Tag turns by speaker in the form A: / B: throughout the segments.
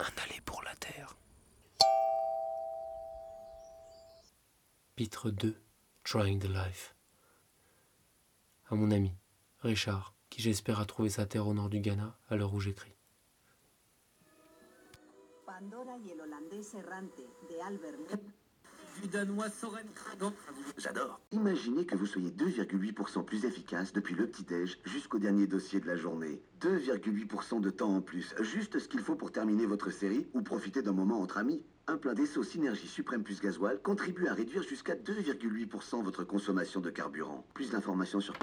A: Un aller pour la terre. Pitre 2 Trying the Life. À mon ami, Richard, qui j'espère a trouvé sa terre au nord du Ghana à l'heure où j'écris.
B: Pandora y el holandés errante de Albert
C: J'adore. Imaginez que vous soyez 2,8% plus efficace depuis le petit-déj jusqu'au dernier dossier de la journée. 2,8% de temps en plus, juste ce qu'il faut pour terminer votre série ou profiter d'un moment entre amis. Un plein d'esso Synergie Suprême plus gasoil contribue à réduire jusqu'à 2,8% votre consommation de carburant. Plus d'informations sur...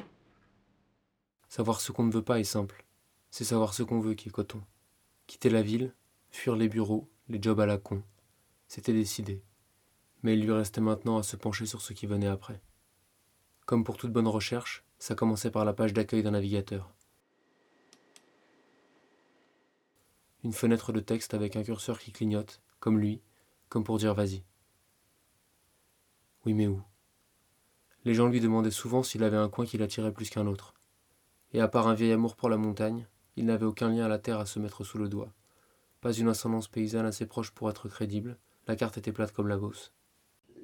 A: Savoir ce qu'on ne veut pas est simple. C'est savoir ce qu'on veut qui est coton. Quitter la ville, fuir les bureaux, les jobs à la con. C'était décidé mais il lui restait maintenant à se pencher sur ce qui venait après. Comme pour toute bonne recherche, ça commençait par la page d'accueil d'un navigateur. Une fenêtre de texte avec un curseur qui clignote, comme lui, comme pour dire vas-y. Oui, mais où? Les gens lui demandaient souvent s'il avait un coin qui l'attirait plus qu'un autre. Et à part un vieil amour pour la montagne, il n'avait aucun lien à la terre à se mettre sous le doigt. Pas une ascendance paysanne assez proche pour être crédible, la carte était plate comme la bosse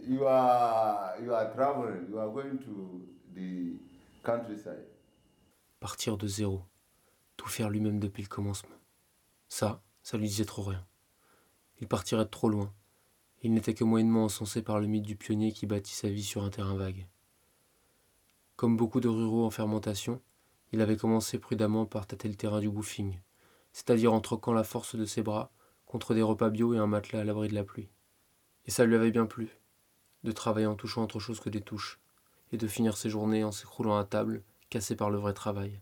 D: you are traveling, you are going to the countryside.
A: Partir de zéro, tout faire lui-même depuis le commencement. Ça, ça lui disait trop rien. Il partirait trop loin. Il n'était que moyennement encensé par le mythe du pionnier qui bâtit sa vie sur un terrain vague. Comme beaucoup de ruraux en fermentation, il avait commencé prudemment par tâter le terrain du bouffing, c'est-à-dire en troquant la force de ses bras contre des repas bio et un matelas à l'abri de la pluie. Et ça lui avait bien plu de travailler en touchant autre chose que des touches, et de finir ses journées en s'écroulant à table, cassé par le vrai travail.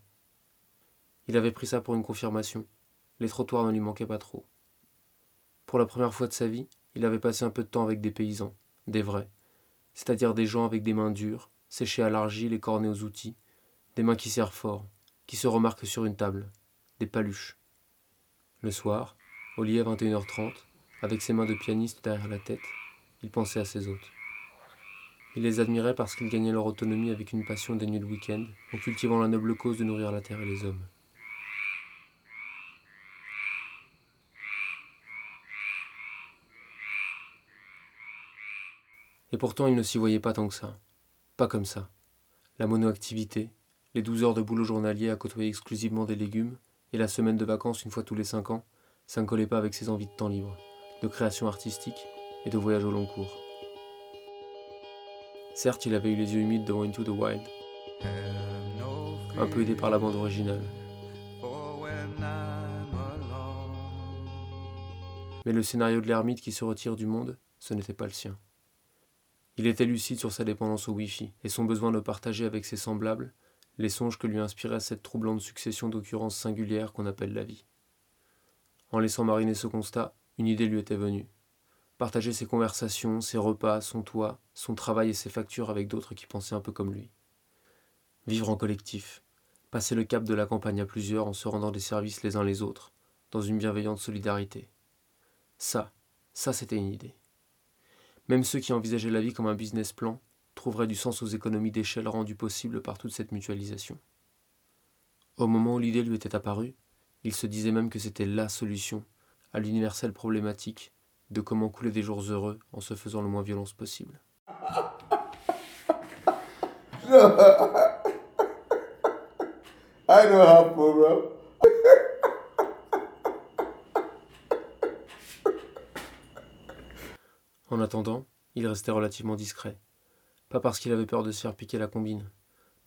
A: Il avait pris ça pour une confirmation. Les trottoirs ne lui manquaient pas trop. Pour la première fois de sa vie, il avait passé un peu de temps avec des paysans, des vrais, c'est-à-dire des gens avec des mains dures, séchées à l'argile et cornées aux outils, des mains qui serrent fort, qui se remarquent sur une table, des paluches. Le soir, au lit à 21h30, avec ses mains de pianiste derrière la tête, il pensait à ses hôtes. Il les admirait parce qu'ils gagnaient leur autonomie avec une passion dénuée de week-end, en cultivant la noble cause de nourrir la terre et les hommes. Et pourtant, il ne s'y voyait pas tant que ça. Pas comme ça. La monoactivité, les douze heures de boulot journalier à côtoyer exclusivement des légumes, et la semaine de vacances une fois tous les cinq ans, ça ne collait pas avec ses envies de temps libre, de création artistique et de voyage au long cours. Certes, il avait eu les yeux humides devant Into the Wild, un peu aidé par la bande originale. Mais le scénario de l'ermite qui se retire du monde, ce n'était pas le sien. Il était lucide sur sa dépendance au Wi-Fi et son besoin de partager avec ses semblables les songes que lui inspirait cette troublante succession d'occurrences singulières qu'on appelle la vie. En laissant mariner ce constat, une idée lui était venue partager ses conversations, ses repas, son toit, son travail et ses factures avec d'autres qui pensaient un peu comme lui. Vivre en collectif, passer le cap de la campagne à plusieurs en se rendant des services les uns les autres, dans une bienveillante solidarité. Ça, ça c'était une idée. Même ceux qui envisageaient la vie comme un business plan trouveraient du sens aux économies d'échelle rendues possibles par toute cette mutualisation. Au moment où l'idée lui était apparue, il se disait même que c'était la solution à l'universelle problématique de comment couler des jours heureux en se faisant le moins violence possible.
D: I don't have problem.
A: En attendant, il restait relativement discret. Pas parce qu'il avait peur de se faire piquer la combine,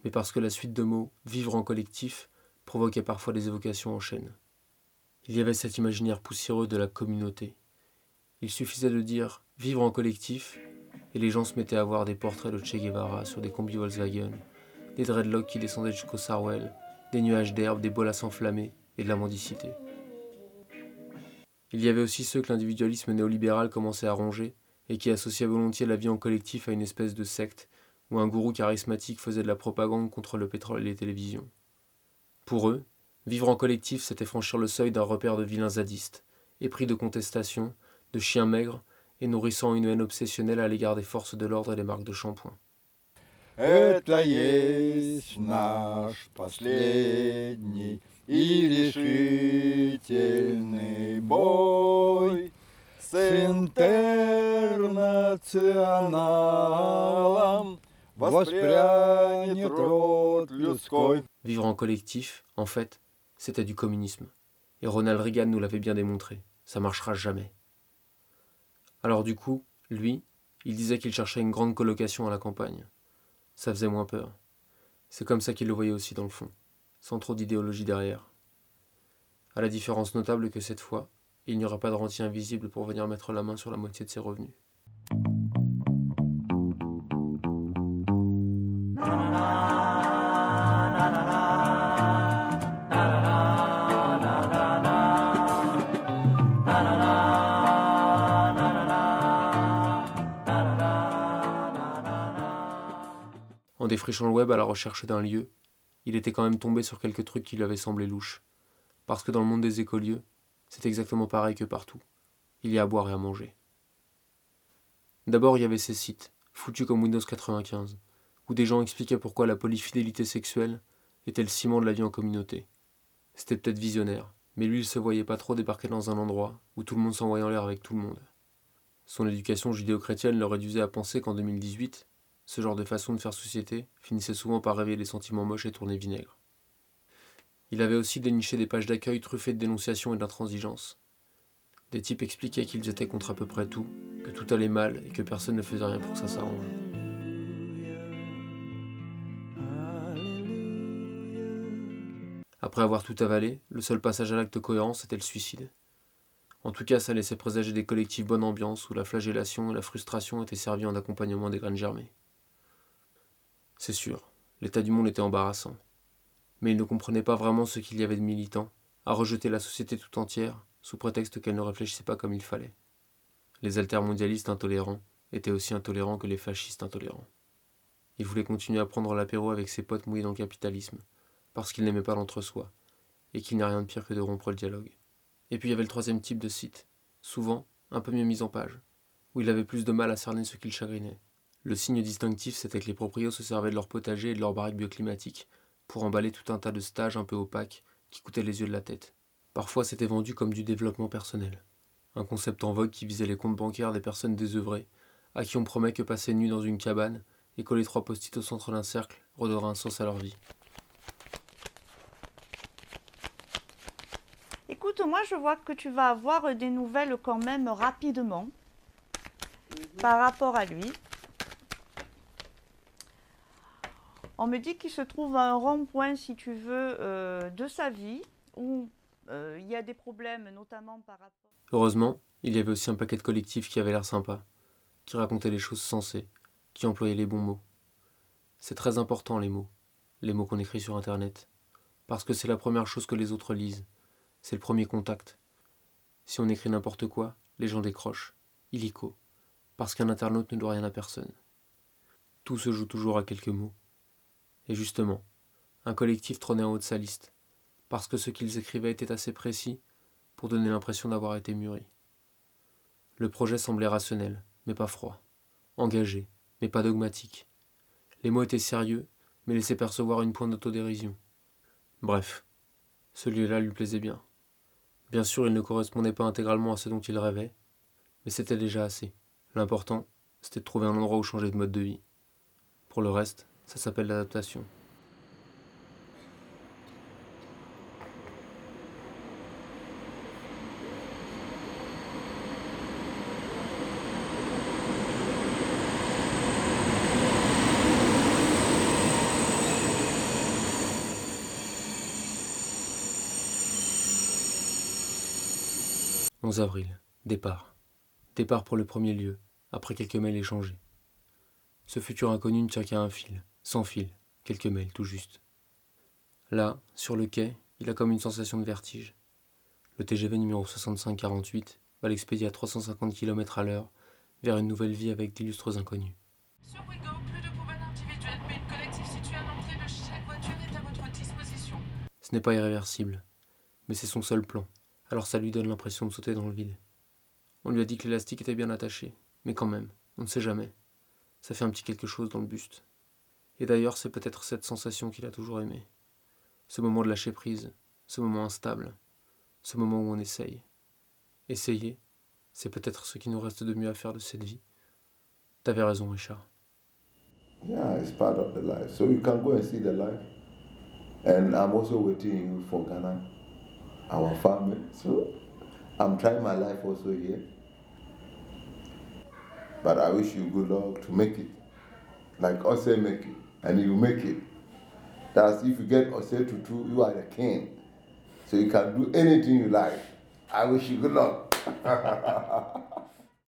A: mais parce que la suite de mots vivre en collectif provoquait parfois des évocations en chaîne. Il y avait cet imaginaire poussiéreux de la communauté, il suffisait de dire vivre en collectif et les gens se mettaient à voir des portraits de Che Guevara sur des combis Volkswagen, des dreadlocks qui descendaient jusqu'au Sarwell, des nuages d'herbe, des bolas enflammées et de la mendicité. Il y avait aussi ceux que l'individualisme néolibéral commençait à ronger et qui associaient volontiers la vie en collectif à une espèce de secte où un gourou charismatique faisait de la propagande contre le pétrole et les télévisions. Pour eux, vivre en collectif, c'était franchir le seuil d'un repère de vilains zadistes, épris de contestation, de chien maigre et nourrissant une haine obsessionnelle à l'égard des forces de l'ordre et des marques de shampoing.
E: и решительный бой с интернационалом воспрянет род людской.
A: Vivre en collectif, en fait, c'était du communisme. Et Ronald Reagan nous l'avait bien démontré. Ça marchera jamais. Alors du coup, lui, il disait qu'il cherchait une grande colocation à la campagne. Ça faisait moins peur. C'est comme ça qu'il le voyait aussi dans le fond, sans trop d'idéologie derrière. À la différence notable que cette fois, il n'y aura pas de rentier invisible pour venir mettre la main sur la moitié de ses revenus. En défrichant le web à la recherche d'un lieu, il était quand même tombé sur quelques trucs qui lui avaient semblé louches. Parce que dans le monde des écolieux, c'est exactement pareil que partout. Il y a à boire et à manger. D'abord, il y avait ces sites, foutus comme Windows 95, où des gens expliquaient pourquoi la polyfidélité sexuelle était le ciment de la vie en communauté. C'était peut-être visionnaire, mais lui, il se voyait pas trop débarquer dans un endroit où tout le monde s'envoyait en l'air avec tout le monde. Son éducation judéo-chrétienne le réduisait à penser qu'en 2018, ce genre de façon de faire société finissait souvent par réveiller des sentiments moches et tourner vinaigre. Il avait aussi déniché des pages d'accueil truffées de dénonciations et d'intransigeance. Des types expliquaient qu'ils étaient contre à peu près tout, que tout allait mal et que personne ne faisait rien pour que ça s'arrange. Après avoir tout avalé, le seul passage à l'acte cohérent, c'était le suicide. En tout cas, ça laissait présager des collectifs bonne ambiance où la flagellation et la frustration étaient servies en accompagnement des graines germées. C'est sûr, l'état du monde était embarrassant. Mais il ne comprenait pas vraiment ce qu'il y avait de militant, à rejeter la société tout entière, sous prétexte qu'elle ne réfléchissait pas comme il fallait. Les altermondialistes intolérants étaient aussi intolérants que les fascistes intolérants. Il voulait continuer à prendre l'apéro avec ses potes mouillés dans le capitalisme, parce qu'il n'aimait pas l'entre-soi, et qu'il n'y a rien de pire que de rompre le dialogue. Et puis il y avait le troisième type de site, souvent un peu mieux mis en page, où il avait plus de mal à cerner ce qu'il chagrinait. Le signe distinctif, c'était que les proprios se servaient de leur potager et de leur baraque bioclimatique pour emballer tout un tas de stages un peu opaques qui coûtaient les yeux de la tête. Parfois, c'était vendu comme du développement personnel, un concept en vogue qui visait les comptes bancaires des personnes désœuvrées, à qui on promet que passer nu dans une cabane et coller trois post-it au centre d'un cercle redonnera un sens à leur vie.
F: Écoute, moi je vois que tu vas avoir des nouvelles quand même rapidement par rapport à lui. On me dit qu'il se trouve à un rond-point, si tu veux, euh, de sa vie, où euh, il y a des problèmes, notamment par rapport...
A: Heureusement, il y avait aussi un paquet de collectifs qui avait l'air sympa, qui racontaient les choses sensées, qui employaient les bons mots. C'est très important les mots, les mots qu'on écrit sur Internet, parce que c'est la première chose que les autres lisent, c'est le premier contact. Si on écrit n'importe quoi, les gens décrochent, illico, parce qu'un internaute ne doit rien à personne. Tout se joue toujours à quelques mots. Et justement, un collectif trônait en haut de sa liste, parce que ce qu'ils écrivaient était assez précis pour donner l'impression d'avoir été mûri. Le projet semblait rationnel, mais pas froid, engagé, mais pas dogmatique. Les mots étaient sérieux, mais laissaient percevoir une pointe d'autodérision. Bref, celui-là lui plaisait bien. Bien sûr, il ne correspondait pas intégralement à ce dont il rêvait, mais c'était déjà assez. L'important, c'était de trouver un endroit où changer de mode de vie. Pour le reste, ça s'appelle l'adaptation. « 11 avril. Départ. Départ pour le premier lieu, après quelques mails échangés. Ce futur inconnu ne tient qu'à un fil, sans fil, quelques mails tout juste. Là, sur le quai, il a comme une sensation de vertige. Le TGV numéro 6548 va l'expédier à 350 km à l'heure vers une nouvelle vie avec d'illustres inconnus.
G: Sur Wigo, plus de combats individuels, mais une collective située à l'entrée de chaque voiture est à votre disposition.
A: Ce n'est pas irréversible, mais c'est son seul plan, alors ça lui donne l'impression de sauter dans le vide. On lui a dit que l'élastique était bien attaché, mais quand même, on ne sait jamais. Ça fait un petit quelque chose dans le buste. Et d'ailleurs, c'est peut-être cette sensation qu'il a toujours aimée. Ce moment de lâcher prise, ce moment instable, ce moment où on essaye. Essayer, c'est peut-être ce qui nous reste de mieux à faire de cette vie. T'avais raison, Richard.
D: Yeah, it's part of the life. So you can go and see the life. And I'm also waiting for Ghana, our family. So I'm trying my life also here. But I wish you good luck to make it. Like Ose make it. And you make it. That's if you get Ose Tutu, you are the king. So you can do anything you like. I wish you good luck.